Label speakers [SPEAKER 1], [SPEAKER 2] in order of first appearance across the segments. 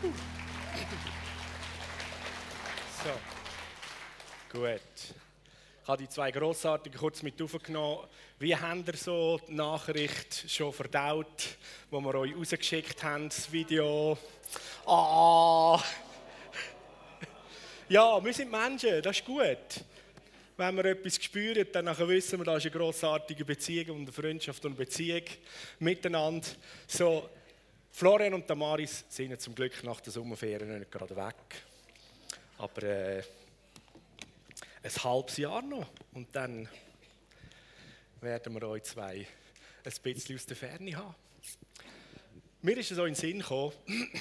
[SPEAKER 1] So. Gut. Ich habe die zwei grossartigen kurz mit aufgenommen. Wie habt ihr so die Nachricht schon verdaut, wo wir euch rausgeschickt haben, das Video? Ah! Ja, wir sind Menschen, das ist gut. Wenn wir etwas spüren, dann wissen wir, da ist eine grossartige Beziehung und eine Freundschaft und eine Beziehung miteinander. So, Florian und Damaris sind zum Glück nach der Sommerferien nicht gerade weg. Aber äh, ein halbes Jahr noch und dann werden wir euch zwei ein bisschen aus der Ferne haben. Mir ist es so in den Sinn gekommen,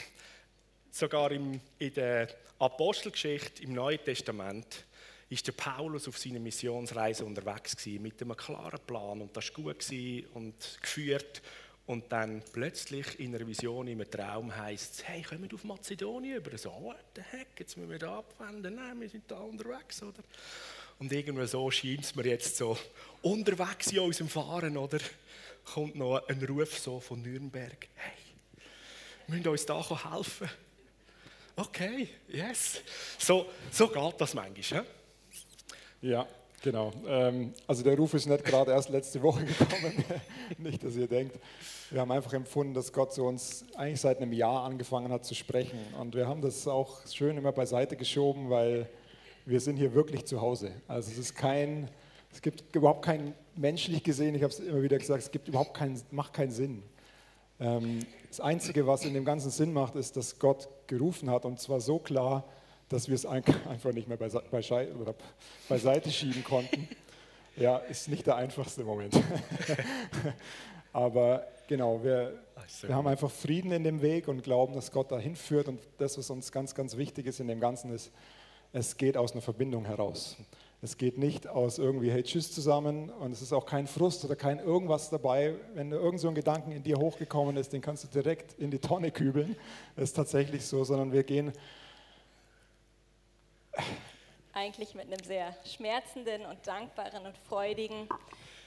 [SPEAKER 1] sogar im, in der Apostelgeschichte im Neuen Testament ist der Paulus auf seiner Missionsreise unterwegs gewesen, mit einem klaren Plan und das war gut und geführt und dann plötzlich in einer Vision, in einem Traum heisst es, hey, kommen wir auf Mazedonien über? So, what the heck, jetzt müssen wir da abwenden. Nein, wir sind da unterwegs, oder? Und irgendwie so scheint es mir jetzt so, unterwegs in unserem Fahren, oder? Kommt noch ein Ruf so von Nürnberg, hey, müssen uns da helfen? Okay, yes. So, so geht das manchmal,
[SPEAKER 2] ja? Ja, Genau. Ähm, also der Ruf ist nicht gerade erst letzte Woche gekommen. nicht, dass ihr denkt. Wir haben einfach empfunden, dass Gott zu uns eigentlich seit einem Jahr angefangen hat zu sprechen. Und wir haben das auch schön immer beiseite geschoben, weil wir sind hier wirklich zu Hause. Also es ist kein, es gibt überhaupt keinen, menschlich gesehen, ich habe es immer wieder gesagt, es gibt überhaupt keinen, macht keinen Sinn. Ähm, das Einzige, was in dem ganzen Sinn macht, ist, dass Gott gerufen hat und zwar so klar, dass wir es einfach nicht mehr beiseite schieben konnten. Ja, ist nicht der einfachste Moment. Aber genau, wir, wir haben einfach Frieden in dem Weg und glauben, dass Gott dahin führt. Und das, was uns ganz, ganz wichtig ist in dem Ganzen, ist, es geht aus einer Verbindung heraus. Es geht nicht aus irgendwie, hey, tschüss zusammen und es ist auch kein Frust oder kein irgendwas dabei. Wenn irgend so ein Gedanken in dir hochgekommen ist, den kannst du direkt in die Tonne kübeln. Das ist tatsächlich so, sondern wir gehen
[SPEAKER 3] eigentlich mit einem sehr schmerzenden und dankbaren und freudigen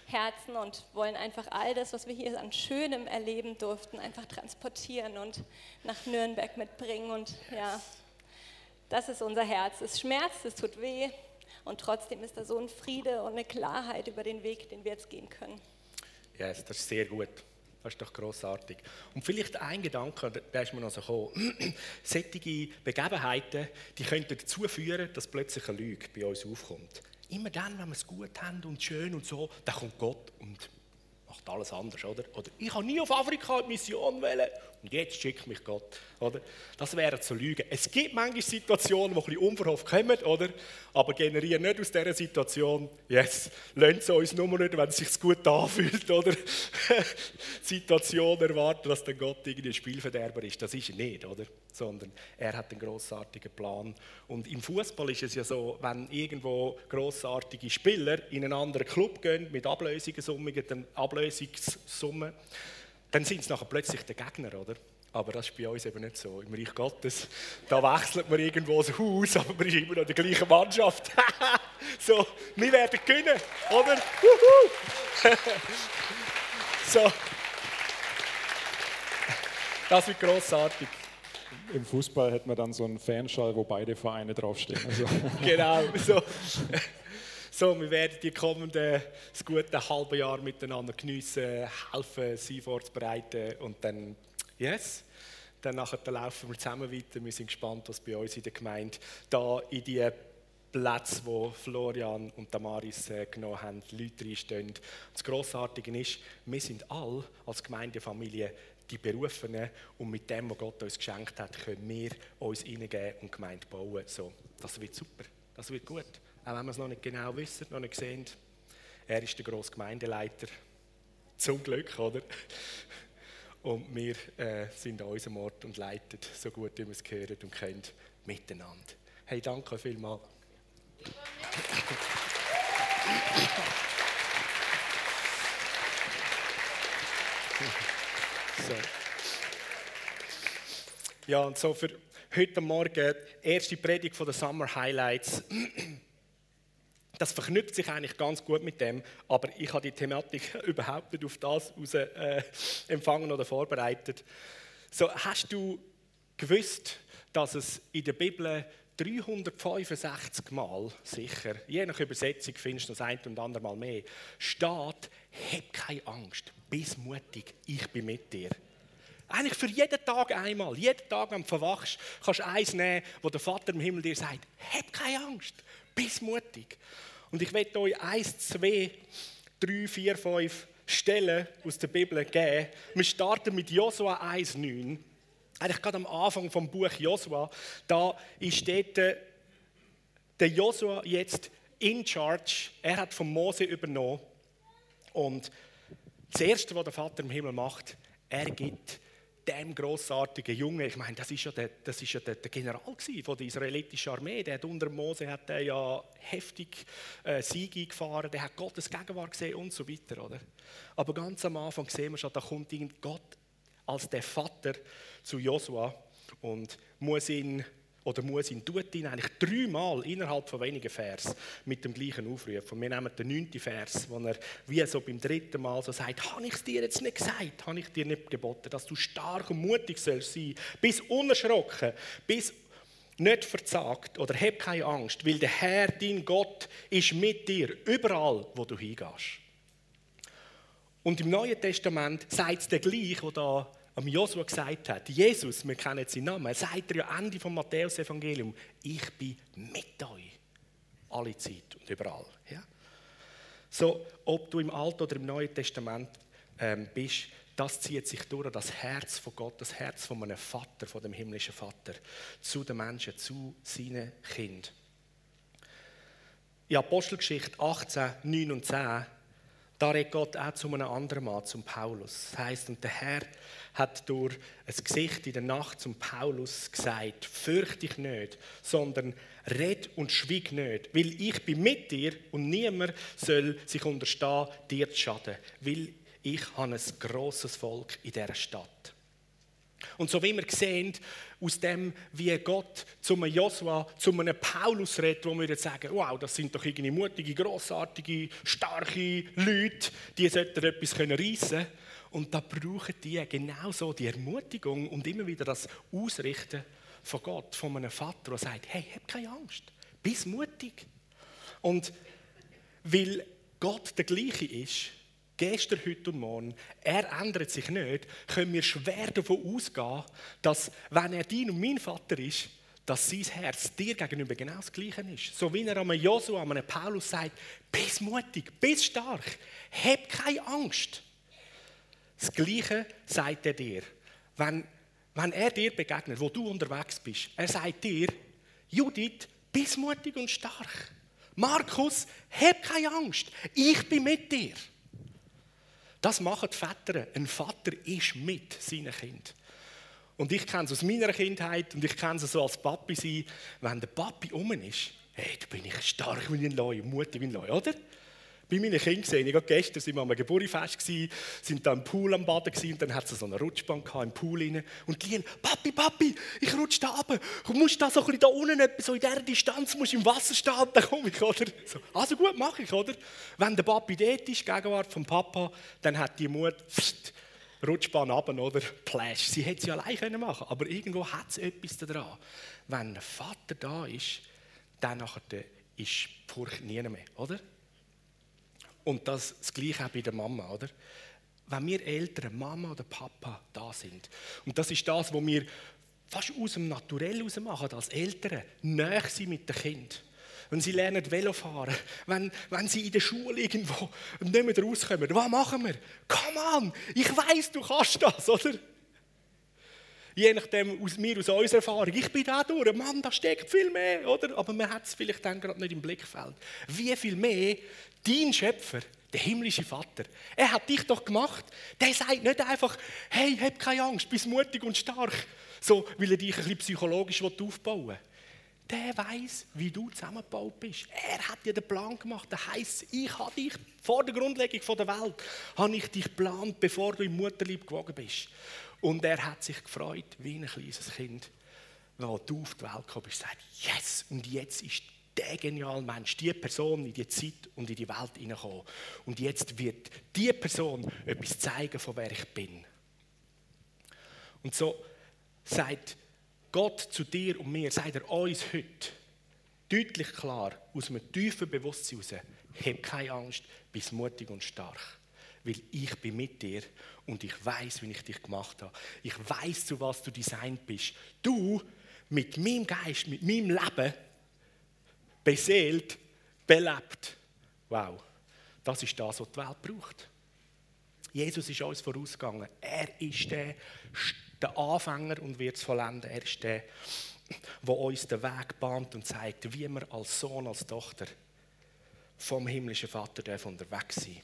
[SPEAKER 3] Herzen und wollen einfach all das, was wir hier an Schönem erleben durften, einfach transportieren und nach Nürnberg mitbringen. Und ja, das ist unser Herz. Es schmerzt, es tut weh und trotzdem ist da so ein Friede und eine Klarheit über den Weg, den wir jetzt gehen können.
[SPEAKER 1] Ja, yes, das ist sehr gut. Das ist doch grossartig. Und vielleicht ein Gedanke, der ist mir noch so gekommen. Solche Begebenheiten, die könnten dazu führen, dass plötzlich eine Lüge bei uns aufkommt. Immer dann, wenn wir es gut haben und schön und so, dann kommt Gott und macht alles anders, oder? Oder ich habe nie auf Afrika eine Mission wollen und jetzt schickt mich Gott, oder? Das wäre zu lügen. Es gibt manchmal Situationen, die ein bisschen unverhofft kommen, oder? Aber generieren nicht aus dieser Situation, yes, lasst es uns nur nicht, wenn es sich gut anfühlt, oder? Situation erwarten, dass dann Gott irgendwie Spielverderber ist. Das ist er nicht, oder? Sondern er hat einen grossartigen Plan. Und im Fußball ist es ja so, wenn irgendwo grossartige Spieler in einen anderen Club gehen mit Ablösungssummen, dann Ablösungssummen, dann sind es nachher plötzlich der Gegner, oder? Aber das ist bei uns eben nicht so. Im Reich Gottes, da wechselt man irgendwo das Haus, aber man ist immer noch die gleiche Mannschaft. so, wir werden gewinnen, oder? so. Das wird grossartig.
[SPEAKER 2] Im Fußball hätte man dann so einen Fanschall, wo beide Vereine draufstehen. Also.
[SPEAKER 1] genau, so. So, wir werden die kommenden das gute halbe Jahr miteinander geniessen, helfen, sie vorzubereiten und dann, yes, dann nachher laufen wir zusammen weiter. Wir sind gespannt, was bei uns in der Gemeinde da in die Plätze, wo Florian und Damaris äh, genommen haben, Leute reinstehen. Das Grossartige ist, wir sind alle als Gemeindefamilie die Berufenen und mit dem, was Gott uns geschenkt hat, können wir uns hineingeben und Gemeinde bauen. So, das wird super, das wird gut auch wenn wir es noch nicht genau wissen, noch nicht sehen. Er ist der grosse Gemeindeleiter. Zum Glück, oder? Und wir äh, sind an unserem Ort und leiten so gut, wie wir es hören und können, miteinander. Hey, danke vielmals. So. Ja, und so für heute Morgen, erste Predigt von den Summer Highlights das verknüpft sich eigentlich ganz gut mit dem, aber ich habe die Thematik überhaupt nicht auf das raus, äh, empfangen oder vorbereitet. So, hast du gewusst, dass es in der Bibel 365 Mal sicher, je nach Übersetzung findest du das ein und andere Mal mehr, steht, hab keine Angst, bist mutig, ich bin mit dir. Eigentlich für jeden Tag einmal, jeden Tag, wenn du verwachst, kannst du eins nehmen, wo der Vater im Himmel dir sagt, hab keine Angst, bist mutig. Und ich werde euch eins, zwei, drei, vier, fünf Stellen aus der Bibel geben. Wir starten mit Josua 1,9 eigentlich gerade am Anfang vom Buch Josua, da ist dort äh, der Josua jetzt in charge. Er hat von Mose übernommen. Und das Erste, was der Vater im Himmel macht, er gibt dem großartigen Jungen, ich meine, das ist ja der, das ist ja der, der General von der israelitischen Armee, der hat unter Mose hat er ja heftig äh, Siege gefahren, der hat Gottes Gegenwart gesehen und so weiter, oder? Aber ganz am Anfang sehen wir schon, da kommt Gott als der Vater zu Josua und muss ihn oder muss ihn, tut ihn eigentlich dreimal innerhalb von wenigen Vers mit dem gleichen Aufruf. Und wir nehmen den neunten Vers, wo er wie so beim dritten Mal so sagt, habe ich es dir jetzt nicht gesagt, habe ich dir nicht geboten, dass du stark und mutig sollst sein, bis unerschrocken, bis nicht verzagt oder hab keine Angst, weil der Herr, dein Gott, ist mit dir, überall, wo du hingehst. Und im Neuen Testament sagt es der gleich, wo da am Josua gesagt hat, Jesus, wir kennen seinen Namen, sagt er ja Ende vom Matthäus-Evangelium, ich bin mit euch, alle Zeit und überall. Ja? So, ob du im Alten oder im Neuen Testament ähm, bist, das zieht sich durch, das Herz von Gott, das Herz von einem Vater, von dem himmlischen Vater, zu den Menschen, zu seinen Kindern. In Apostelgeschichte 18, 9 und 10 da redet Gott auch zu einem anderen Mann, zum Paulus. Das heißt, und der Herr hat durch ein Gesicht in der Nacht zum Paulus gesagt: Fürchte dich nicht, sondern red und schwieg nicht, weil ich bin mit dir und niemand soll sich unterstehen, dir zu schaden, weil ich habe ein grosses Volk in dieser Stadt. Und so wie wir sehen, aus dem, wie Gott zu einem Joshua, zu einem Paulus redet, wo wir sagen, wow, das sind doch irgendwie mutige, grossartige, starke Leute, die sollten etwas reissen können. Und da brauchen die genauso die Ermutigung und immer wieder das Ausrichten von Gott, von einem Vater, der sagt, hey, hab keine Angst, bist mutig. Und weil Gott der gleiche ist, gestern, heute und morgen, er ändert sich nicht, können wir schwer davon ausgehen, dass, wenn er dein und mein Vater ist, dass sein Herz dir gegenüber genau das Gleiche ist. So wie er einem Josua, einem Paulus sagt, bist mutig, bist stark, hab keine Angst. Das Gleiche sagt er dir. Wenn, wenn er dir begegnet, wo du unterwegs bist, er sagt dir, Judith, bist mutig und stark. Markus, hab keine Angst, ich bin mit dir. Das machen die Väter. Ein Vater ist mit seinem Kind. Und ich kenne es aus meiner Kindheit und ich kenne es so als Papi sein, wenn der Papi um ist, hey, da bin ich stark wie ein Leu, mutig wie ein Leu, oder? Bei meinen Kindern gesehen. Ich gestern waren wir am Geburtstagsfest, sind da im Pool am Baden und dann hat es so eine Rutschbahn im Pool rein. Und die Papi, Papi, ich rutsche da runter. Du musst da so ein da unten, so in dieser Distanz, musst im Wasser stehen, dann komme ich, oder? So, also gut, mache ich, oder? Wenn der Papi dort ist, Gegenwart vom Papa, dann hat die Mutter, pst, Rutschbahn runter, oder? Plash. Sie hätte sie allein können machen aber irgendwo hat es etwas daran. Wenn ein Vater da ist, dann nachher ist die Furcht nie mehr, oder? Und das, das Gleiche auch bei der Mama, oder? Wenn wir Eltern, Mama oder Papa da sind, und das ist das, was wir fast aus dem Naturell heraus machen, als Eltern, näher sind mit dem Kind. Wenn sie lernen Velo fahren, wenn, wenn sie in der Schule irgendwo nicht mehr rauskommen, was machen wir? Come on, ich weiß, du kannst das, oder? Je nachdem, aus mir, aus unserer Erfahrung, ich bin da durch, Mann, da steckt viel mehr, oder? Aber man hat es vielleicht dann gerade nicht im Blickfeld. Wie viel mehr dein Schöpfer, der himmlische Vater, er hat dich doch gemacht. Der sagt nicht einfach, hey, hab keine Angst, bist mutig und stark, so, weil er dich ein bisschen psychologisch aufbauen will. Der weiß, wie du zusammengebaut bist. Er hat dir den Plan gemacht. Das heisst, ich habe dich vor der Grundlegung der Welt, habe ich dich geplant, bevor du im Mutterlieb gewogen bist. Und er hat sich gefreut, wie ein kleines Kind, weil du auf die Welt gekommen bist, sagt, yes, und jetzt ist der geniale Mensch, die Person in die Zeit und in die Welt hineingekommen. Und jetzt wird die Person etwas zeigen, von wer ich bin. Und so sagt Gott zu dir und mir, sagt er uns heute deutlich klar, aus einem tiefen Bewusstsein heraus, hab keine Angst, bist mutig und stark. Weil ich bin mit dir und ich weiß, wie ich dich gemacht habe. Ich weiß, zu was du designt bist. Du mit meinem Geist, mit meinem Leben beseelt, belebt. Wow, das ist das, was die Welt braucht. Jesus ist uns vorausgegangen. Er ist der, der Anfänger und wird es vollenden. Er ist der, der uns den Weg bahnt und zeigt, wie wir als Sohn, als Tochter vom himmlischen Vater unterwegs sein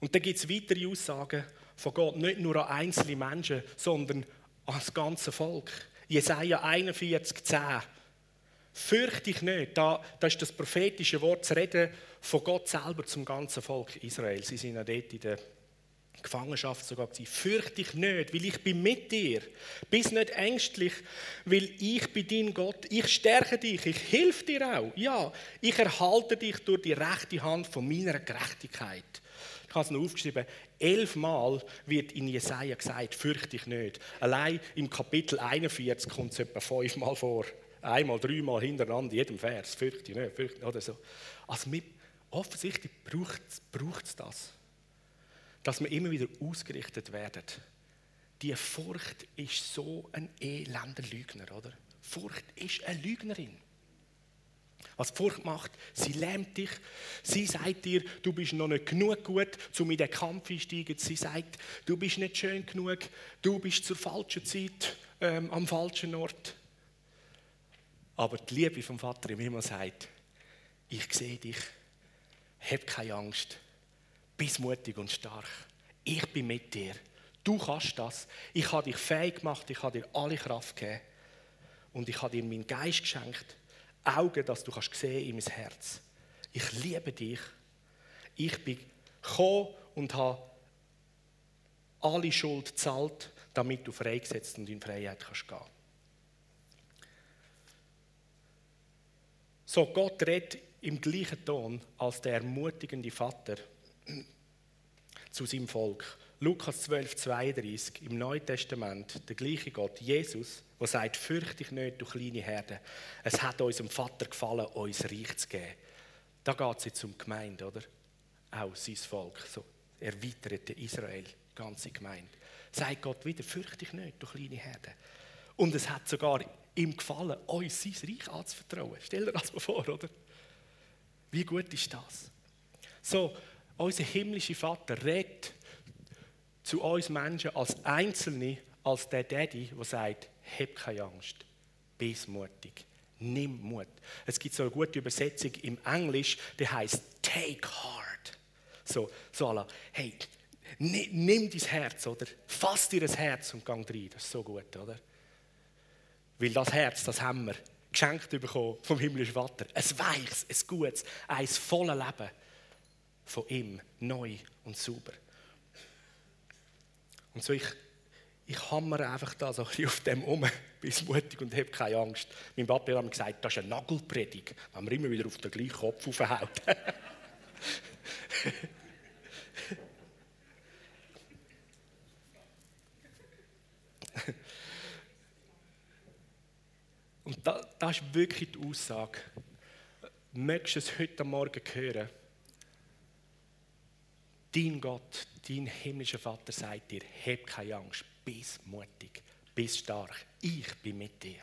[SPEAKER 1] Und dann gibt es weitere Aussagen von Gott, nicht nur an einzelne Menschen, sondern an das ganze Volk. Jesaja 41, 10. Fürchte dich nicht, da, da ist das prophetische Wort zu reden von Gott selber zum ganzen Volk Israel. Sie sind ja dort in der Gefangenschaft sogar gewesen. Fürchte dich nicht, weil ich bin mit dir. Bist nicht ängstlich, weil ich bin dein Gott. Ich stärke dich, ich helfe dir auch. Ja, ich erhalte dich durch die rechte Hand von meiner Gerechtigkeit. Ich habe es noch aufgeschrieben. Elfmal wird in Jesaja gesagt, fürchte dich nicht. Allein im Kapitel 41 kommt es etwa fünfmal vor. Einmal, dreimal hintereinander, in jedem Vers. Fürchte dich nicht, fürchte oder so. Also mit, offensichtlich braucht es das dass wir immer wieder ausgerichtet werden. Die Furcht ist so ein elender Lügner, oder? Furcht ist eine Lügnerin. Was Furcht macht, sie lähmt dich. Sie sagt dir, du bist noch nicht genug gut, um in den Kampf einsteigen. Sie sagt, du bist nicht schön genug, du bist zur falschen Zeit ähm, am falschen Ort. Aber die Liebe vom Vater im Himmel sagt, ich sehe dich, hab keine Angst, bist mutig und stark. Ich bin mit dir. Du kannst das. Ich habe dich fähig gemacht. Ich habe dir alle Kraft gegeben. Und ich habe dir meinen Geist geschenkt. Augen, dass du kannst sehen in mein Herz. Ich liebe dich. Ich bin gekommen und habe alle Schuld gezahlt, damit du freigesetzt und in Freiheit kannst gehen. So, Gott redet im gleichen Ton als der ermutigende Vater zu seinem Volk. Lukas 12, 32 im Neuen Testament, der gleiche Gott, Jesus, der sagt, fürchte dich nicht, du kleine Herde. Es hat unserem Vater gefallen, uns Reich zu geben. Da geht es jetzt um die Gemeinde, oder? Auch sein Volk, so erweiterte Israel, ganze Gemeinde. Sagt Gott wieder, fürchte dich nicht, du kleine Herde. Und es hat sogar ihm gefallen, uns sein Reich anzuvertrauen. Stell dir das mal vor, oder? Wie gut ist das? So, unser himmlischer Vater redet zu uns Menschen als Einzelne, als der Daddy, der sagt, hab keine Angst, bist mutig, nimm Mut. Es gibt so eine gute Übersetzung im Englisch, die heißt take heart. So, so la, hey, nimm dein Herz, oder? Fass dir das Herz und gang rein. Das ist so gut, oder? Weil das Herz, das haben wir geschenkt bekommen vom himmlischen Vater. Ein weiches, ein gutes, ein volles Leben von ihm neu und sauber. Und so ich, ich hammer einfach da so ein bisschen auf dem um, bin mutig und habe keine Angst. Mein Papa hat mir gesagt, das ist eine Nagelpredigt, wenn man immer wieder auf den gleichen Kopf aufhaut. Und das, das ist wirklich die Aussage. Möchtest du es heute Morgen hören? Dein Gott, dein himmlischer Vater sagt dir, hab keine Angst, bist mutig, bist stark, ich bin mit dir.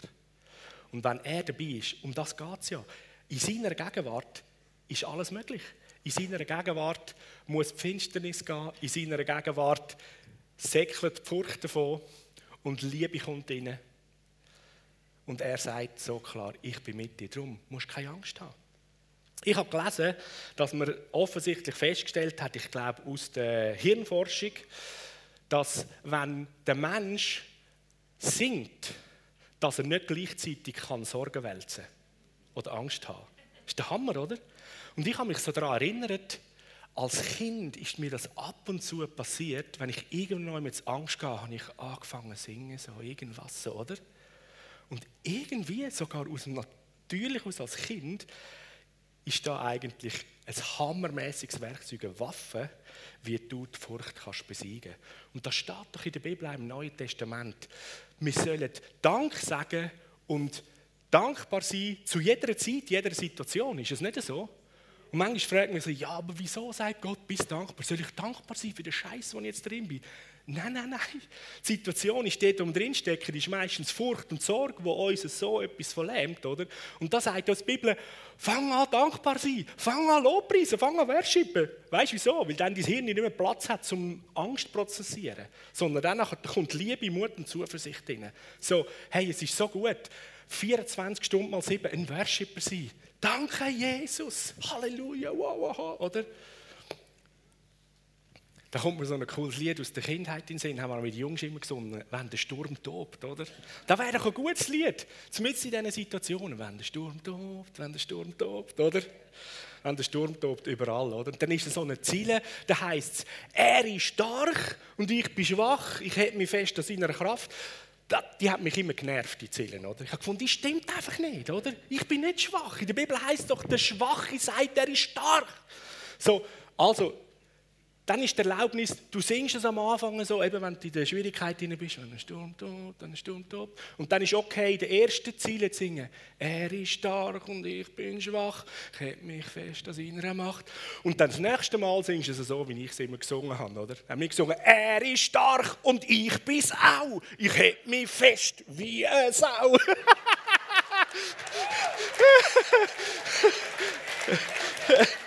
[SPEAKER 1] Und wenn er dabei ist, um das geht es ja, in seiner Gegenwart ist alles möglich. In seiner Gegenwart muss die Finsternis gehen, in seiner Gegenwart säckelt die Furcht davon und Liebe kommt rein. Und er sagt so klar, ich bin mit dir, darum musst du keine Angst haben. Ich habe gelesen, dass man offensichtlich festgestellt hat, ich glaube aus der Hirnforschung, dass wenn der Mensch singt, dass er nicht gleichzeitig kann Sorgen wälzen oder Angst haben. Das ist der Hammer, oder? Und ich habe mich so daran erinnert, als Kind ist mir das ab und zu passiert, wenn ich irgendwo mit Angst gehe, habe ich angefangen zu singen, so irgendwas, oder? Und irgendwie, sogar aus dem Natürlichen aus als Kind, ist da eigentlich ein hammermäßiges Werkzeug, eine Waffe, wie du die Furcht kannst besiegen Und das steht doch in der Bibel im Neuen Testament. Wir sollen Dank sagen und dankbar sein zu jeder Zeit, jeder Situation. Ist es nicht so? Und manchmal fragt man sich, ja, aber wieso sagt Gott, bist dankbar? Soll ich dankbar sein für den Scheiß, wo ich jetzt drin bin? Nein, nein, nein. Die Situation ist dort, wo wir drinstecken, ist meistens Furcht und Sorge, wo uns so etwas verlähmt, oder? Und da sagt uns die Bibel, fang an dankbar sein, fang an Lobpreisen, fang an worshipen. Weißt du wieso? Weil dann dein Hirn nicht mehr Platz hat, zum Angst zu prozessieren, sondern dann kommt Liebe, Mut und Zuversicht rein. So, hey, es ist so gut, 24 Stunden mal 7 ein Worshipper sein. Danke, Jesus. Halleluja, wow, wow, oder? Da kommt mir so ein cooles Lied aus der Kindheit in den Sinn, haben wir mit den Jungs immer gesungen, wenn der Sturm tobt, oder? Das wäre doch ein gutes Lied, zumindest in diesen Situationen, wenn der Sturm tobt, wenn der Sturm tobt, oder? Wenn der Sturm tobt, überall, oder? Und dann ist es so eine Ziele, da heißt es, er ist stark und ich bin schwach, ich hätte mich fest an seiner Kraft. Die hat mich immer genervt, die Ziele, oder? Ich habe gefunden, die stimmt einfach nicht, oder? Ich bin nicht schwach. In der Bibel heißt doch, der Schwache sagt, er ist stark. So, also, dann ist die Erlaubnis, du singst es am Anfang so, eben wenn du in der Schwierigkeit drin bist, wenn ein Sturm tobt, dann ein Sturm tobt. Und dann ist okay, in der ersten Ziele zu singen, er ist stark und ich bin schwach, ich hätte mich fest an seiner Macht. Und dann das nächste Mal singst du es so, wie ich es immer gesungen habe, oder? Haben wir gesungen, er ist stark und ich bin auch, ich hätte mich fest wie eine Sau.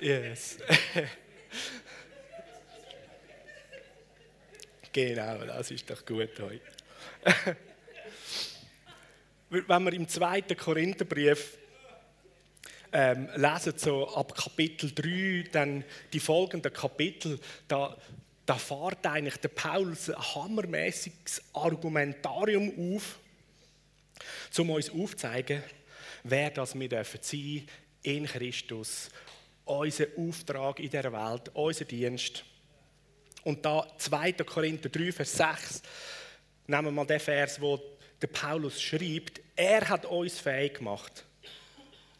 [SPEAKER 1] yes. genau, das ist doch gut heute. Wenn wir im zweiten Korintherbrief ähm, lesen, so ab Kapitel 3, dann die folgenden Kapitel, da da fährt eigentlich der Paulus ein hammermäßiges Argumentarium auf, um uns aufzuzeigen, wer das wir dürfen sein in Christus, unser Auftrag in der Welt, unser Dienst. Und da 2. Korinther 3, Vers 6, nehmen wir mal den Vers, wo der Paulus schreibt, er hat uns fähig gemacht,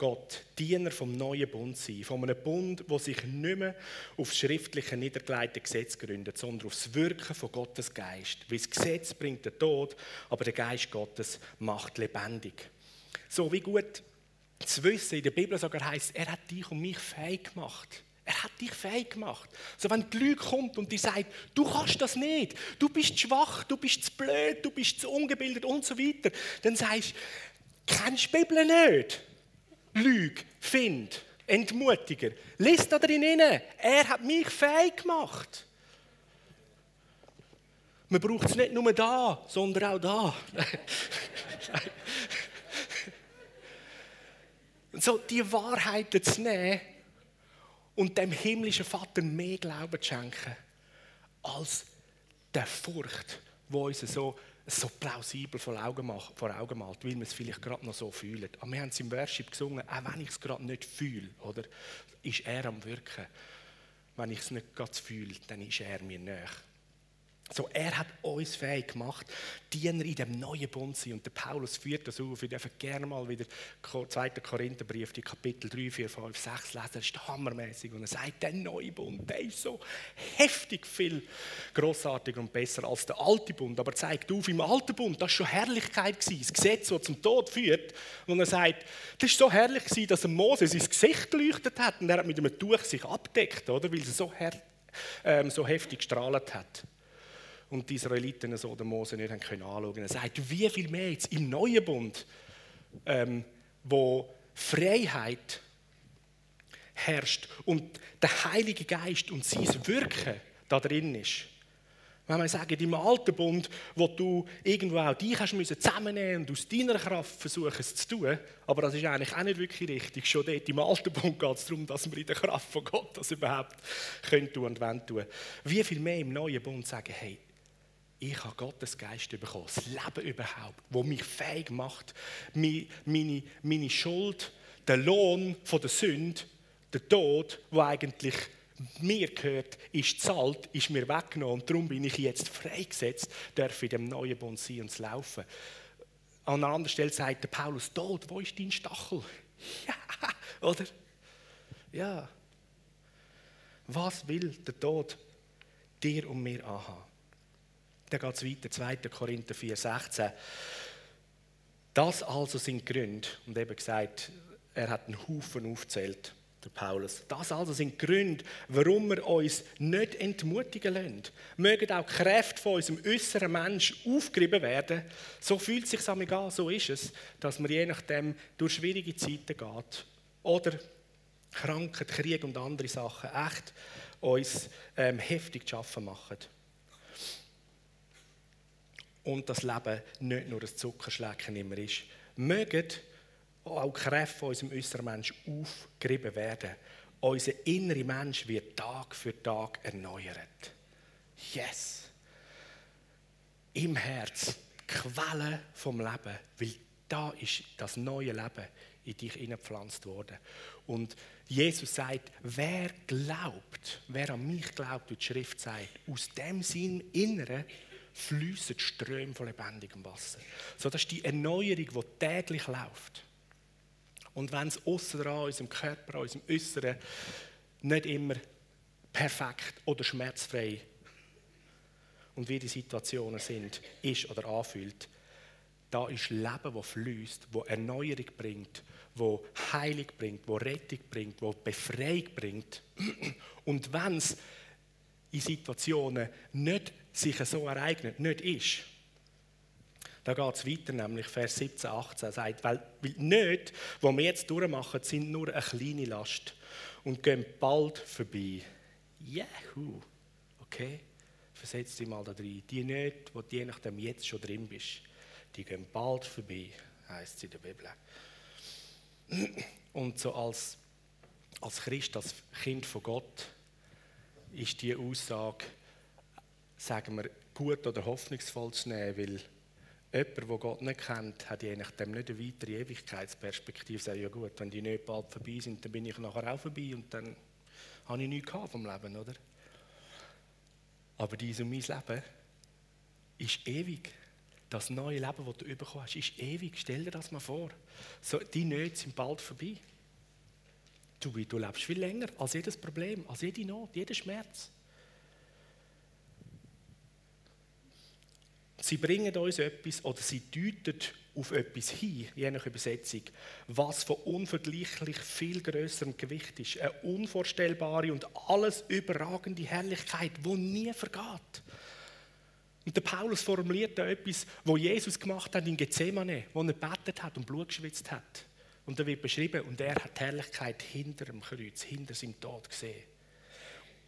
[SPEAKER 1] Gott Diener vom neuen Bund sein, von einem Bund, wo sich nicht mehr auf schriftliche niedergelegte Gesetz gründet, sondern auf das Wirken von Gottes Geist. Weil das Gesetz bringt den Tod, aber der Geist Gottes macht lebendig. So wie gut zu wissen, in der Bibel sogar heißt, er hat dich und mich fähig gemacht. Er hat dich fähig gemacht. So, wenn die Lüge kommt und die sagt, du kannst das nicht, du bist schwach, du bist zu blöd, du bist zu ungebildet und so weiter, dann sagst du, kennst die Bibel nicht. Lüge, Find, Entmutiger. Lies da drin inne. Er hat mich fähig gemacht. Man braucht es nicht nur da, sondern auch da. so die Wahrheiten zu nehmen und dem himmlischen Vater mehr Glauben zu schenken, als der Furcht, wo uns so so plausibel vor Augen, macht, vor Augen malt, weil man es vielleicht gerade noch so fühlt. Aber wir haben es im Worship gesungen, auch wenn ich es gerade nicht fühle, oder, ist er am Wirken. Wenn ich es nicht gerade fühle, dann ist er mir näher. So, er hat uns fähig gemacht, Diener in dem neuen Bund zu sein. Und der Paulus führt das auf. Wir dürfen gerne mal wieder 2. Korintherbrief, die Kapitel 3, 4, 5, 6 lesen. Das ist hammermäßig. Und er sagt, der neue Bund, der ist so heftig viel großartiger und besser als der alte Bund. Aber er zeigt auf, im alten Bund, das war schon Herrlichkeit. Gewesen, das Gesetz, das zum Tod führt. Und er sagt, das war so herrlich, gewesen, dass Moses sein Gesicht geleuchtet hat. Und er hat mit einem Tuch sich abdeckt, oder? weil er so, her ähm, so heftig gestrahlt hat und die Israeliten so den Mose nicht haben können anschauen. Er sagt, wie viel mehr jetzt im neuen Bund, ähm, wo Freiheit herrscht und der Heilige Geist und sein Wirken da drin ist. Wenn wir sagen, im alten Bund, wo du irgendwo auch dich hast müssen zusammennehmen und aus deiner Kraft versuchen es zu tun, aber das ist eigentlich auch nicht wirklich richtig. Schon dort im alten Bund geht es darum, dass wir in der Kraft von Gott das überhaupt können tun und wollen tun. Wie viel mehr im neuen Bund sagen, hey, ich habe Gottes Geist bekommen, das Leben überhaupt, wo mich fähig macht, meine, meine Schuld, den Lohn von der Sünde Der Tod, der eigentlich mir gehört, ist zahlt, ist mir weggenommen und darum bin ich jetzt freigesetzt, darf in dem neuen Bund sein und laufen. An einer anderen Stelle sagt der Paulus, Tod, wo ist dein Stachel? Ja, oder? Ja. Was will der Tod dir und mir anhaben? Dann geht es weiter, 2. Korinther 4, 16. Das also sind Gründe, und eben gesagt, er hat einen Haufen aufzählt, der Paulus. Das also sind Gründe, warum wir uns nicht entmutigen lassen. Mögen auch Kräfte von unserem äußeren Mensch aufgerieben werden. So fühlt es sich an, so ist es, dass man je nachdem durch schwierige Zeiten geht. Oder Krankheit, Krieg und andere Sachen echt uns ähm, heftig zu schaffen machen. Und das Leben nicht nur ein Zuckerschlecken immer ist. Mögen auch Kräfte von unserem äußeren Mensch aufgerieben werden. Unser innerer Mensch wird Tag für Tag erneuert. Yes! Im Herz, Quelle vom Leben, weil da ist das neue Leben in dich hineingepflanzt worden. Und Jesus sagt, wer glaubt, wer an mich glaubt, wie die Schrift sagt, aus dem Sinn Inneren fließen Ströme von lebendigem Wasser. So, das ist die Erneuerung, die täglich läuft. Und wenn es außen an unserem Körper, an unserem Äußeren nicht immer perfekt oder schmerzfrei und wie die Situationen sind, ist oder anfühlt, da ist Leben, das fließt, das Erneuerung bringt, wo Heilung bringt, wo Rettung bringt, wo Befreiung bringt. Und wenn es in Situationen nicht sich so ereignet, nicht ist, da geht es weiter, nämlich Vers 17, 18, sagt, weil, weil nicht, was wir jetzt durchmachen, sind nur eine kleine Last und gehen bald vorbei. Juhu! Okay? Versetz dich mal da rein. Die nicht, wo du je nachdem jetzt schon drin bist, die gehen bald vorbei, heißt es in der Bibel. Und so als, als Christ, als Kind von Gott, ist die Aussage, sagen wir, gut oder hoffnungsvoll zu nehmen, weil Jemand, der Gott nicht kennt, hat je nachdem nicht eine weitere Ewigkeitsperspektive. Sagt, ja gut, wenn die nicht bald vorbei sind, dann bin ich nachher auch vorbei und dann habe ich nichts vom Leben, oder? Aber dies und mein Leben ist ewig. Das neue Leben, das du bekommen hast, ist ewig. Stell dir das mal vor. So, die Nöte sind bald vorbei. Du, du lebst viel länger als jedes Problem, als jede Not, jeder Schmerz. Sie bringen uns etwas oder sie deuten auf etwas hin, je nach Übersetzung, was von unvergleichlich viel größerem Gewicht ist. Eine unvorstellbare und alles überragende Herrlichkeit, die nie vergeht. Und der Paulus formuliert da etwas, wo Jesus gemacht hat in Gethsemane, wo er betet hat und Blut geschwitzt hat. Und da wird beschrieben, und er hat die Herrlichkeit hinter dem Kreuz, hinter seinem Tod gesehen.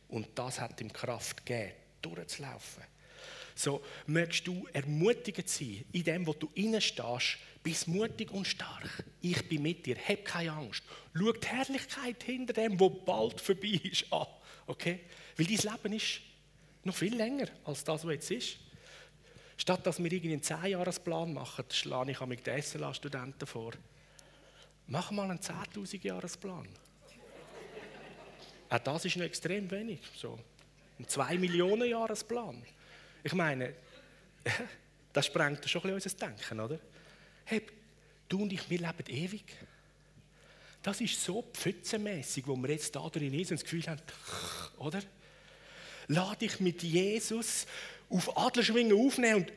[SPEAKER 1] Und das hat ihm Kraft gegeben, durchzulaufen. So möchtest du ermutigend sein in dem, wo du stehst. Bist mutig und stark. Ich bin mit dir. Hab keine Angst. Schau die Herrlichkeit hinter dem, wo bald vorbei ist, an. Okay? Weil dein Leben ist noch viel länger als das, was jetzt ist. Statt dass wir irgendwie einen 10-Jahres-Plan machen, schlage ich mit den SLA-Studenten vor. Mach mal einen 10.000 Jahresplan. Auch das ist noch extrem wenig. So. Ein 2 Millionen Jahresplan. Ich meine, das sprengt schon ein bisschen unser Denken, oder? Hey, du und ich, wir leben ewig. Das ist so pfützenmässig, wo wir jetzt da drin sind und das Gefühl haben, oder? Lass dich mit Jesus auf Adlerschwingen aufnehmen und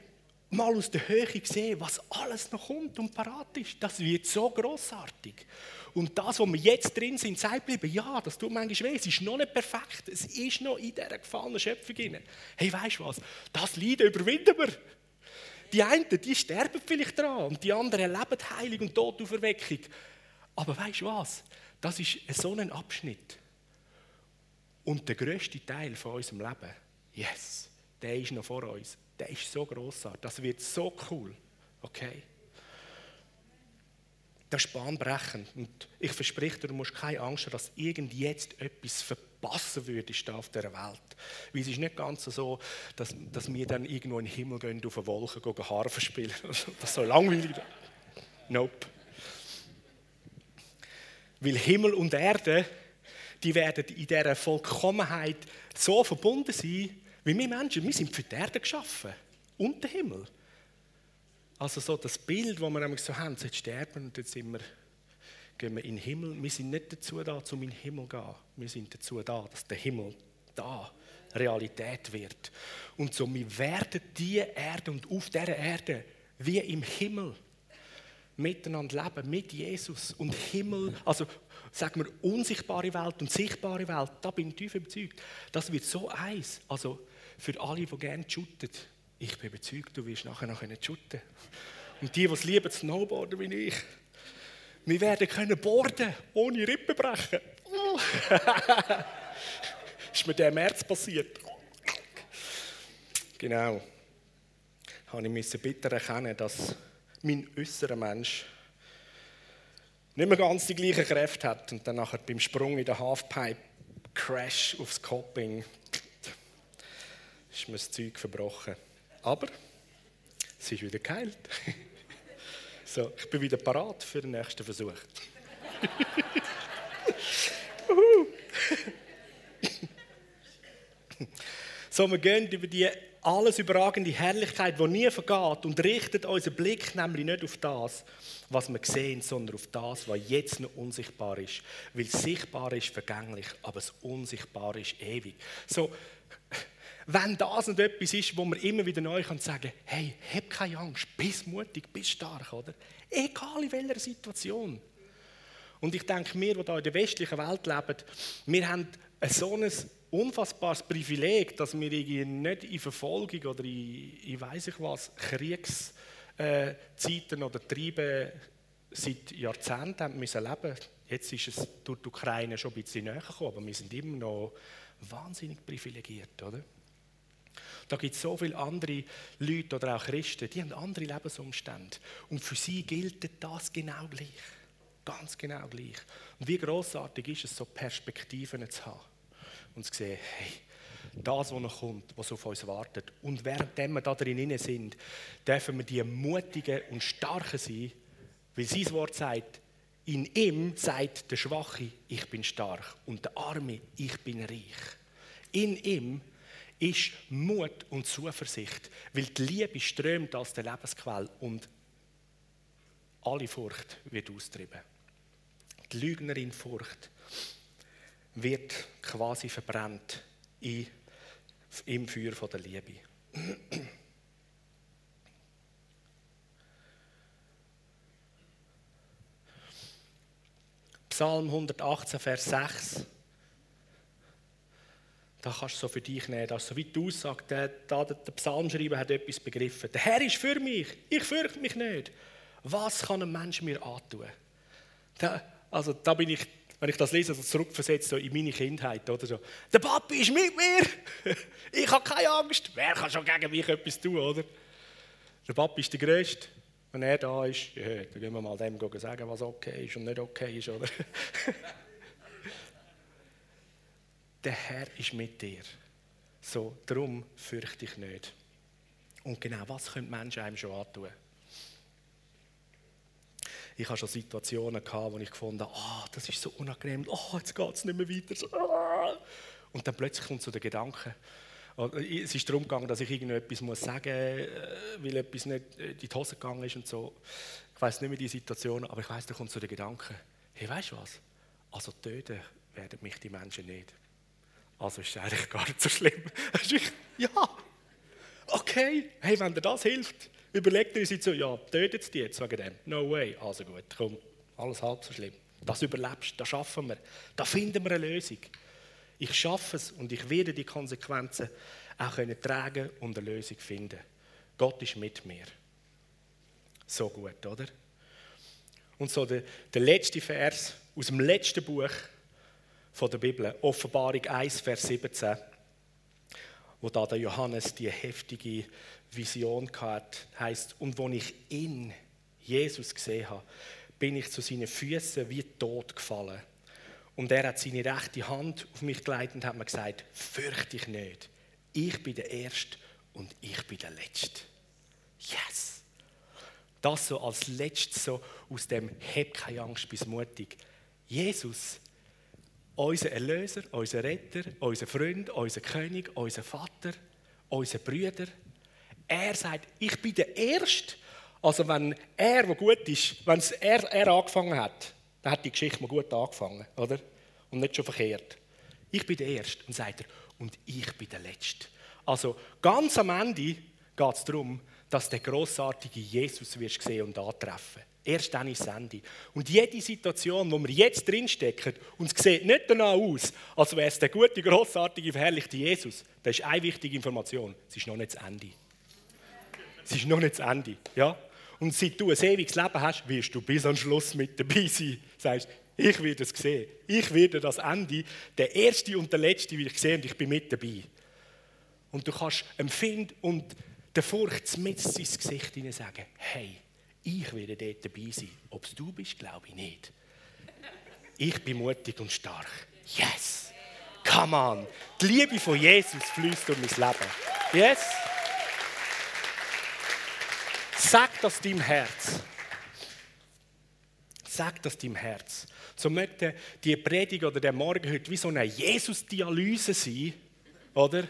[SPEAKER 1] mal aus der Höhe sehen, was alles noch kommt und parat ist. Das wird so großartig. Und das, wo wir jetzt drin sind, Zeit bleiben, ja, das tut manchmal weh, es ist noch nicht perfekt, es ist noch in dieser gefallenen Schöpfung drin. Hey, weißt du was? Das Leiden überwinden wir. Die einen, die sterben vielleicht dran und die anderen leben Heilung und Todauferweckung. Aber weißt du was? Das ist so ein Abschnitt. Und der größte Teil von unserem Leben, yes, der ist noch vor uns. Der ist so großartig. Das wird so cool. Okay? Das ist bahnbrechend. Und ich verspreche dir, du musst keine Angst haben, dass irgend jetzt etwas verpassen würdest auf dieser Welt. Weil es ist nicht ganz so, dass, dass wir dann irgendwo in den Himmel gehen, auf eine Wolke gehen, Harfe spielen. Das ist so langweilig. Nope. Weil Himmel und Erde die werden in dieser Vollkommenheit so verbunden sein, wie wir Menschen. Wir sind für die Erde geschaffen und den Himmel. Also so das Bild, das wir nämlich so haben, jetzt sterben und jetzt sind wir, gehen wir in den Himmel. Wir sind nicht dazu da, um in den Himmel zu gehen. Wir sind dazu da, dass der Himmel da Realität wird. Und so, wir werden die Erde und auf dieser Erde wie im Himmel miteinander leben, mit Jesus und Himmel, also sagen wir unsichtbare Welt und sichtbare Welt, da bin ich tief überzeugt, das wird so eins. Also für alle, die gerne shooten, ich bin überzeugt, du wirst nachher noch shooten Und die, die es lieben, Snowboarden wie ich, wir werden können boarden, ohne Rippen brechen. ist mir der März passiert. Genau. Habe ich bitter erkennen, dass mein äußerer Mensch nicht mehr ganz die gleichen Kräfte hat und dann nachher beim Sprung in der Halfpipe Crash aufs Coping ist mir das Zeug verbrochen. Aber es ist wieder geheilt. So, ich bin wieder parat für den nächsten Versuch. so, wir gehen über die alles überragende Herrlichkeit, die nie vergeht und richtet unseren Blick nämlich nicht auf das, was wir sehen, sondern auf das, was jetzt noch unsichtbar ist. Weil das Sichtbare ist vergänglich, aber das Unsichtbare ist ewig. So, wenn das nicht etwas ist, wo man immer wieder neu kann sagen, hey, hab keine Angst, bist mutig, bist stark, oder? Egal in welcher Situation. Und ich denke, wir, die hier in der westlichen Welt leben, wir haben so ein unfassbares Privileg, dass wir nicht in Verfolgung oder in, in weiß ich was, Kriegszeiten oder Trieben seit Jahrzehnten müssen leben Jetzt ist es durch die Ukraine schon ein bisschen näher gekommen, aber wir sind immer noch wahnsinnig privilegiert, oder? Da gibt es so viele andere Leute oder auch Christen, die haben andere Lebensumstände. Und für sie gilt das genau gleich. Ganz genau gleich. Und wie großartig ist es, so Perspektiven zu haben und zu sehen, hey, das, was noch kommt, was auf uns wartet. Und während wir da drin sind, dürfen wir die Mutigen und Starken sein, weil sein Wort sagt, in ihm sagt der Schwache, ich bin stark, und der Arme, ich bin reich. In ihm ist Mut und Zuversicht, weil die Liebe strömt aus der Lebensquelle und alle Furcht wird austrieben. Die Lügnerin Furcht wird quasi verbrannt im Feuer der Liebe. Psalm 118, Vers 6 da kannst du so für dich nehmen. Das ist so wie die Aussage, der, der, der Psalmschreiber hat etwas begriffen. Der Herr ist für mich, ich fürchte mich nicht. Was kann ein Mensch mir antun? Da, also da bin ich, wenn ich das lese, so zurückversetzt so in meine Kindheit. Oder so. Der Papi ist mit mir, ich habe keine Angst. Wer kann schon gegen mich etwas tun, oder? Der Papi ist der Größte. Wenn er da ist, ja, dann gehen wir mal dem sagen, was okay ist und nicht okay ist, oder? der Herr ist mit dir. So, darum fürchte ich nicht. Und genau das können Menschen einem schon antun. Ich hatte schon Situationen, gehabt, wo ich gefunden habe, oh, das ist so unangenehm, oh, jetzt geht es nicht mehr weiter. Ah. Und dann plötzlich kommt so der Gedanke, es ist darum gegangen, dass ich irgendetwas muss sagen muss, weil etwas nicht in die Hose gegangen ist und so. Ich weiß nicht mehr die Situation, aber ich weiß, da kommt so der Gedanke, hey, weißt du was? Also töten werden mich die Menschen nicht. Also ist es eigentlich gar nicht so schlimm. ja, okay, hey, wenn dir das hilft, überlegt ihr sich so, ja, tötet die jetzt wegen dem? No way. Also gut, komm, alles halb so schlimm. Das überlebst, das schaffen wir. Da finden wir eine Lösung. Ich schaffe es und ich werde die Konsequenzen auch können tragen und eine Lösung finden. Gott ist mit mir. So gut, oder? Und so der, der letzte Vers aus dem letzten Buch von der Bibel, Offenbarung 1, Vers 17, wo da der Johannes die heftige Vision hat, heißt und wo ich in Jesus gesehen habe, bin ich zu seinen Füßen wie tot gefallen. Und er hat seine rechte Hand auf mich geleitet und hat mir gesagt, fürchte dich nicht. Ich bin der Erste und ich bin der Letzte. Yes! Das so als letztes so aus dem Hab keine Angst, bis mutig. Jesus unser Erlöser, unser Retter, unser Freund, unser König, unser Vater, unser Brüder. Er sagt, ich bin der Erste. Also wenn er, der gut ist, wenn er, er angefangen hat, dann hat die Geschichte mal gut angefangen, oder? Und nicht schon verkehrt. Ich bin der Erste. Und sagt er, und ich bin der Letzte. Also ganz am Ende geht es darum, dass der großartige Jesus wirst sehen und antreffen. Erst dann ist das Ende. Und jede Situation, wo wir jetzt drinstecken, und es sieht nicht danach aus, als wäre es der gute, großartige, verherrlichte Jesus, das ist eine wichtige Information. Es ist noch nicht das Ende. Es ist noch nicht das Ende. Ja? Und seit du ein ewiges Leben hast, wirst du bis am Schluss mit dabei sein. Sagst, ich werde es sehen. Ich werde das Ende, der erste und der letzte, will ich sehen und ich bin mit dabei. Und du kannst empfinden und der Furcht mit ins Gesicht sagen: Hey, ich werde dort dabei sein. Ob es du bist, glaube ich nicht. Ich bin mutig und stark. Yes! Come on! Die Liebe von Jesus fließt durch mein Leben. Yes! Sag das deinem Herz. Sag das deinem Herz. So möchte die Predigt oder der Morgen heute wie so eine Jesus-Dialyse sein, oder?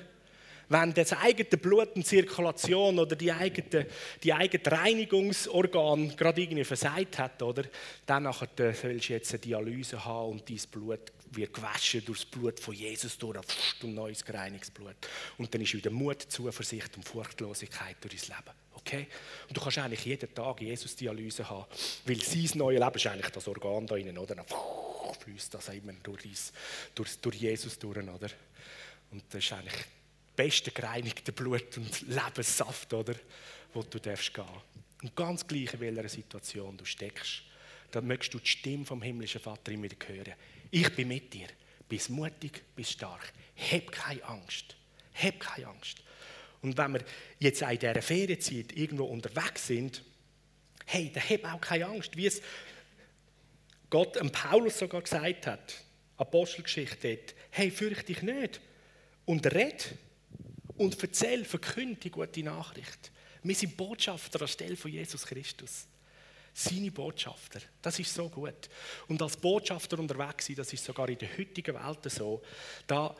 [SPEAKER 1] Wenn das eigene Blut und Zirkulation oder die eigene, die eigene Reinigungsorgan gerade irgendwie versagt hat, oder? Dann nachher sollst du jetzt eine Dialyse haben und dein Blut wird gewaschen durch das Blut von Jesus durch und neues gereinigtes Blut. Und dann ist wieder Mut, Zuversicht und Furchtlosigkeit durch dein Leben. Okay? Und du kannst eigentlich jeden Tag Jesus-Dialyse haben, weil sein neues Leben ist eigentlich das Organ da innen, oder? Dann fließt das immer durch, durch, durch Jesus durch, oder? Und das ist eigentlich das beste gereinigte Blut und Lebenssaft, oder? Wo du darfst gehen. Und ganz gleich, in welcher Situation du steckst, dann möchtest du die Stimme vom himmlischen Vater immer wieder hören. Ich bin mit dir. Bist mutig, bist stark. Hab keine Angst. Hab keine Angst. Und wenn wir jetzt in dieser Ferienzeit irgendwo unterwegs sind, hey, dann hab auch keine Angst, wie es Gott dem Paulus sogar gesagt hat, Apostelgeschichte hey, fürchte dich nicht und red und erzähl, verkünde die gute Nachricht. Wir sind Botschafter anstelle von Jesus Christus. Seine Botschafter. Das ist so gut. Und als Botschafter unterwegs sein, das ist sogar in der heutigen Welt so, da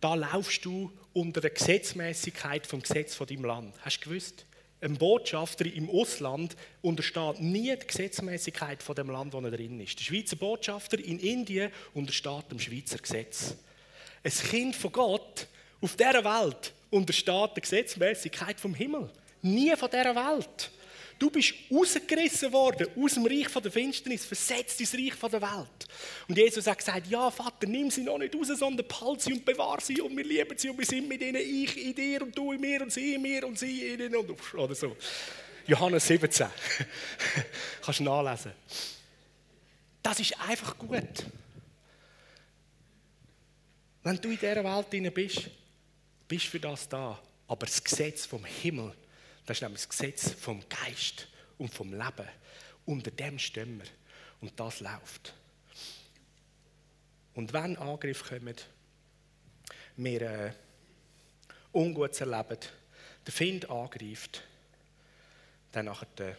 [SPEAKER 1] da laufst du unter der Gesetzmäßigkeit vom Gesetz von deinem Land. Hast du gewusst? Ein Botschafter im Ausland untersteht nie die Gesetzmäßigkeit von dem Land, wo er drin ist. Der Schweizer Botschafter in Indien untersteht dem Schweizer Gesetz. Ein Kind von Gott auf dieser Welt untersteht der Gesetzmäßigkeit vom Himmel. Nie von dieser Welt. Du bist rausgerissen worden aus dem Reich der Finsternis, versetzt ins Reich der Welt. Und Jesus hat gesagt, ja Vater, nimm sie noch nicht raus, sondern behalte sie und bewahre sie und wir lieben sie und wir sind mit ihnen, ich in dir und du in mir und sie in mir und sie in ihnen und oder so. Johannes 17. Kannst du nachlesen. Das ist einfach gut. Wenn du in dieser Welt bist, bist für das da. Aber das Gesetz vom Himmel das ist nämlich das Gesetz vom Geist und vom Leben. Unter dem stehen wir. Und das läuft. Und wenn Angriffe kommen, wir äh, Ungutes erleben, der Find angreift, dann nachher, äh,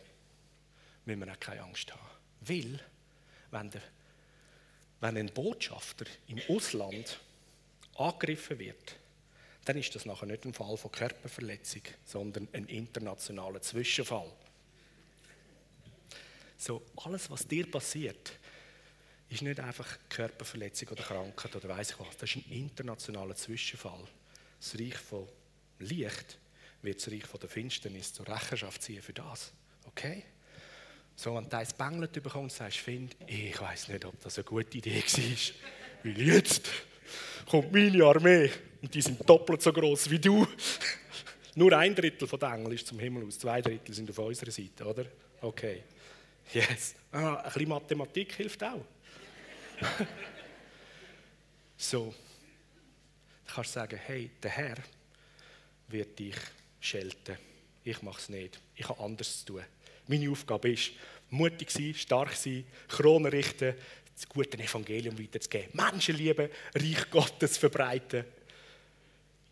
[SPEAKER 1] müssen wir auch keine Angst haben. Weil, wenn, der, wenn ein Botschafter im Ausland angegriffen wird, dann ist das nachher nicht ein Fall von Körperverletzung, sondern ein internationaler Zwischenfall. So, alles, was dir passiert, ist nicht einfach Körperverletzung oder Krankheit oder weiß ich was. Das ist ein internationaler Zwischenfall. Das Reich von Licht wird das Reich von der Finsternis zur Rechenschaft ziehen für das. Okay? So, wenn du ein Bänglet bekommst, sagst du, Find, ich weiß nicht, ob das eine gute Idee war. Weil jetzt kommt meine Armee und die sind doppelt so groß wie du. Nur ein Drittel von den Engeln ist zum Himmel aus, zwei Drittel sind auf unserer Seite, oder? Okay. Yes. Ah, ein bisschen Mathematik hilft auch. so. Du kannst sagen, hey, der Herr wird dich schelten. Ich mache es nicht. Ich habe anders zu tun. Meine Aufgabe ist, mutig sein, stark sein, Kronen richten, das gute Evangelium weiterzugeben. Menschen lieben, Reich Gottes verbreiten.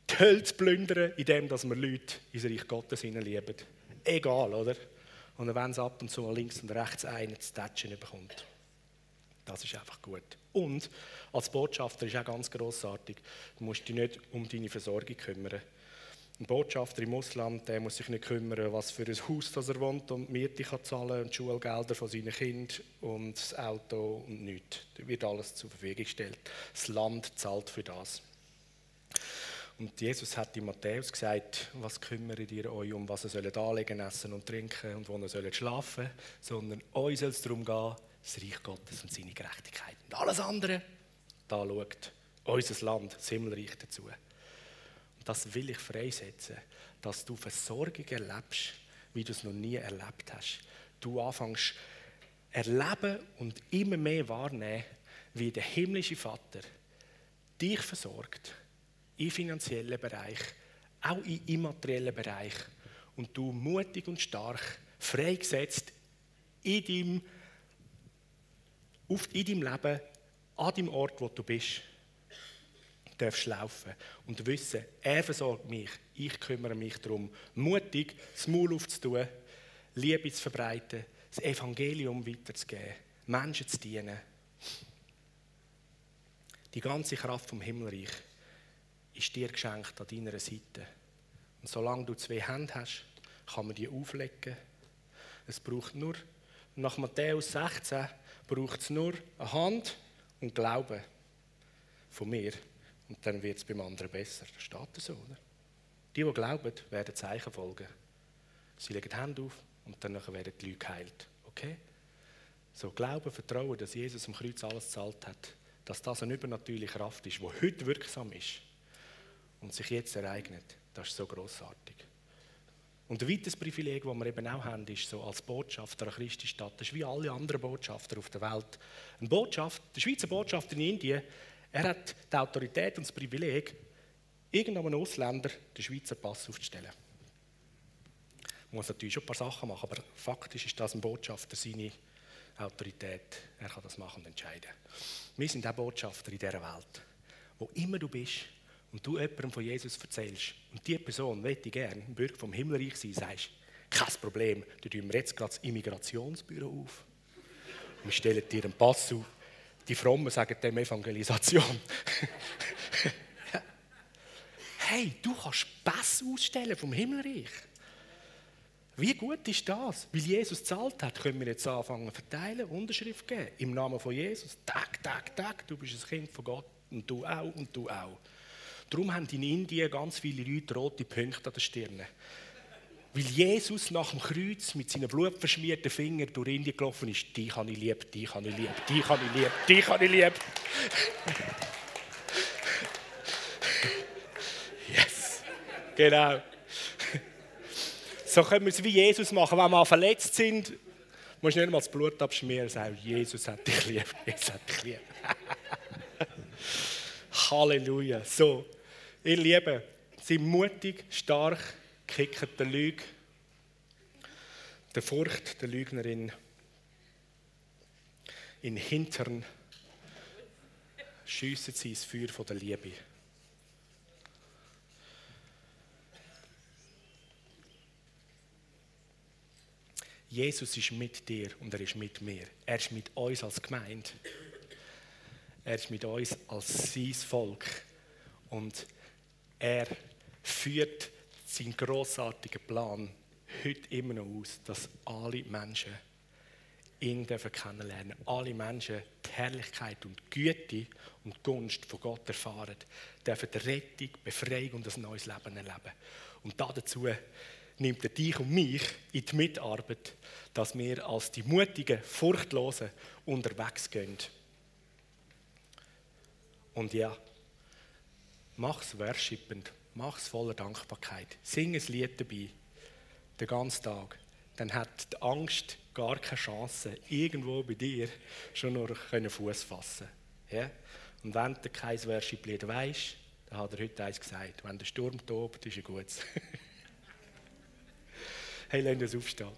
[SPEAKER 1] Die Hölle zu plündern, indem wir Leute ins Reich Gottes lieben. Egal, oder? Und wenn es ab und zu links und rechts einen zu tätschen bekommt. Das ist einfach gut. Und als Botschafter ist auch ganz großartig. Du musst dich nicht um deine Versorgung kümmern. Ein Botschafter im Ausland der muss sich nicht kümmern, was für ein Haus das er wohnt und Miete kann zahlen und Schulgelder von seinen Kindern und das Auto und nichts. Da wird alles zur Verfügung gestellt. Das Land zahlt für das. Und Jesus hat in Matthäus gesagt, was kümmert ihr euch um, was ihr sollt anlegen, essen und trinken und wo ihr sollt schlafen, sondern euch soll es darum gehen, das Reich Gottes und seine Gerechtigkeit. Und alles andere, da schaut unser Land, das Himmelreich dazu. Und das will ich freisetzen, dass du Versorgung erlebst, wie du es noch nie erlebt hast. Du anfängst erleben und immer mehr wahrnehmen, wie der himmlische Vater dich versorgt, im finanziellen Bereich, auch im immateriellen Bereich. Und du mutig und stark, freigesetzt in deinem, auf, in deinem Leben, an dem Ort, wo du bist, darfst laufen und wissen, er versorgt mich, ich kümmere mich darum, mutig das Maul aufzutun, Liebe zu verbreiten, das Evangelium weiterzugeben, Menschen zu dienen. Die ganze Kraft vom Himmelreich ist dir geschenkt an deiner Seite. Und solange du zwei Hände hast, kann man die auflegen. Es braucht nur, nach Matthäus 16, braucht es nur eine Hand und Glauben von mir. Und dann wird es beim anderen besser. Das steht so, oder? Die, die glauben, werden Zeichen folgen. Sie legen die Hände auf und dann werden die Leute geheilt. Okay? So Glauben, Vertrauen, dass Jesus am Kreuz alles gezahlt hat, dass das eine übernatürliche Kraft ist, die heute wirksam ist und sich jetzt ereignet, das ist so großartig. Und ein weiteres Privileg, das wir eben auch haben, ist so als Botschafter an Christi Stadt, das ist wie alle anderen Botschafter auf der Welt. Ein Botschafter, der Schweizer Botschafter in Indien, er hat die Autorität und das Privileg, irgendeinem Ausländer den Schweizer Pass aufzustellen. Man muss natürlich schon ein paar Sachen machen, aber faktisch ist das ein Botschafter seine Autorität. Er kann das machen und entscheiden. Wir sind auch Botschafter in dieser Welt. Wo immer du bist und du jemandem von Jesus erzählst und die Person möchte gerne Bürger vom Himmelreich sein, sagst kein Problem, du tun wir jetzt gerade das Immigrationsbüro auf. Wir stellen dir einen Pass auf die Frommen sagen dem Evangelisation. hey, du kannst Pass ausstellen vom Himmelreich. Wie gut ist das? Weil Jesus zahlt hat, können wir jetzt anfangen verteilen, Unterschrift geben. Im Namen von Jesus. Tag, Tag, Tag. Du bist ein Kind von Gott. Und du auch und du auch. Darum haben in Indien ganz viele Leute rote Punkte an der Stirn. Weil Jesus nach dem Kreuz mit seinen blutverschmierten Fingern durch Indien gelaufen ist. Die kann ich lieb, die kann ich lieb, die kann ich lieb, die kann ich lieb. Yes. Genau. So können wir es wie Jesus machen. Wenn wir verletzt sind, musst du nicht mal das Blut abschmieren sagen, Jesus hat dich lieb, Jesus hat dich lieb. Halleluja. So, ihr Lieben, seid mutig, stark, kicken der Lüge, der Furcht der Lügnerin in Hintern, schiessen sie ins Feuer der Liebe. Jesus ist mit dir und er ist mit mir. Er ist mit uns als Gemeinde. Er ist mit uns als sein Volk. Und er führt seinen grossartigen Plan heute immer noch aus, dass alle Menschen ihn kennenlernen Alle Menschen die Herrlichkeit und Güte und Gunst von Gott erfahren, dürfen die Rettung, Befreiung und ein neues Leben erleben. Und dazu nimmt er dich und mich in die Mitarbeit, dass wir als die mutigen, furchtlosen unterwegs gehen. Und ja, mach's worshipend, mach's voller Dankbarkeit. Sing ein Lied dabei, den ganzen Tag. Dann hat die Angst gar keine Chance, irgendwo bei dir schon noch Fuß fassen ja? Und wenn du kein Worship-Lied weißt, dann hat er heute eins gesagt, wenn der Sturm tobt, ist er gut. hey, lass uns aufstehen.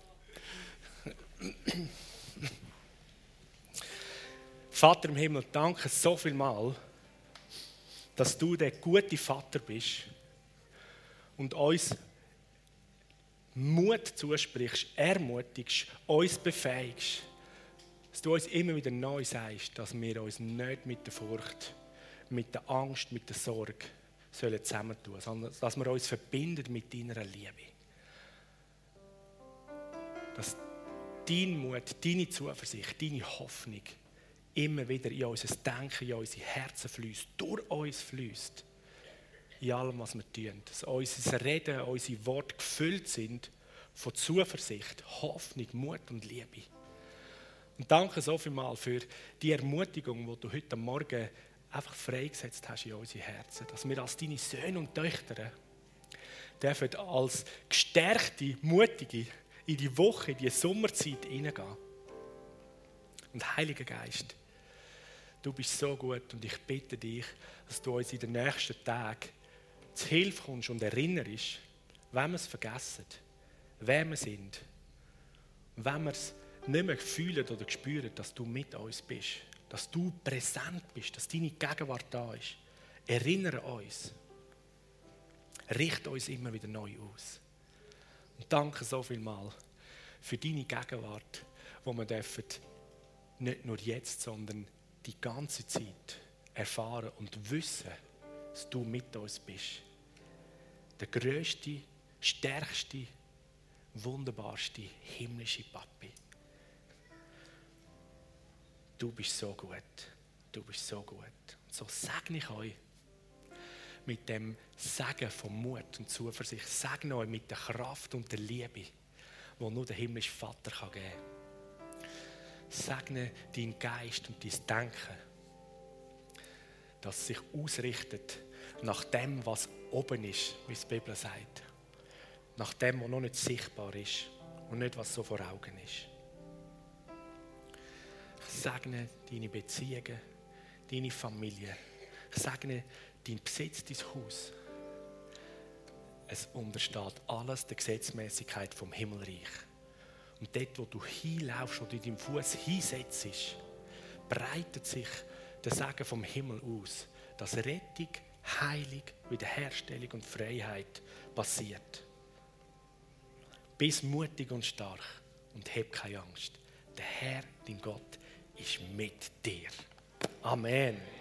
[SPEAKER 1] Vater im Himmel, danke so viel mal, dass du der gute Vater bist und uns Mut zusprichst, ermutigst, uns befähigst, dass du uns immer wieder neu sagst, dass wir uns nicht mit der Furcht, mit der Angst, mit der Sorge sollen zusammentun, sondern dass wir uns verbinden mit deiner Liebe. Dass dein Mut, deine Zuversicht, deine Hoffnung immer wieder in unser Denken, in unsere Herzen fließt, durch uns fließt. In allem, was wir tun. Dass unser Reden, unsere Worte gefüllt sind von Zuversicht, Hoffnung, Mut und Liebe. Und danke so vielmal für die Ermutigung, die du heute Morgen einfach freigesetzt hast in unsere Herzen. Dass wir als deine Söhne und Töchter dürfen als gestärkte, mutige in die Woche, in die Sommerzeit hineingehen. Und Heiliger Geist, du bist so gut und ich bitte dich, dass du uns in den nächsten Tagen zu Hilfe kommst und erinnerst, wenn wir es vergessen, wer wir sind, wenn wir es nicht mehr fühlen oder spüren, dass du mit uns bist, dass du präsent bist, dass deine Gegenwart da ist. Erinnere uns. Richte uns immer wieder neu aus. Und danke so viel mal für deine Gegenwart, wo wir dürfen nicht nur jetzt, sondern die ganze Zeit erfahren und wissen, dass du mit uns bist. Der größte, stärkste, wunderbarste himmlische Papi. Du bist so gut. Du bist so gut. Und so segne ich euch mit dem Segen von Mut und Zuversicht. Segne euch mit der Kraft und der Liebe, die nur der himmlische Vater geben kann. Segne deinen Geist und dein Denken, dass es sich ausrichtet nach dem, was oben ist, wie die Bibel sagt nach dem, was noch nicht sichtbar ist und nicht, was so vor Augen ist. Ich segne deine Beziehungen, deine Familie. Ich segne dein Besitz, dein Haus. Es untersteht alles der Gesetzmäßigkeit vom Himmelreich. Und dort, wo du hinlaufst in deinem Fuß hinsetzt, breitet sich der Segen vom Himmel aus, dass Rettung, Heilung, Wiederherstellung und Freiheit passiert. Bist mutig und stark und hab keine Angst. Der Herr, dein Gott, ist mit dir. Amen.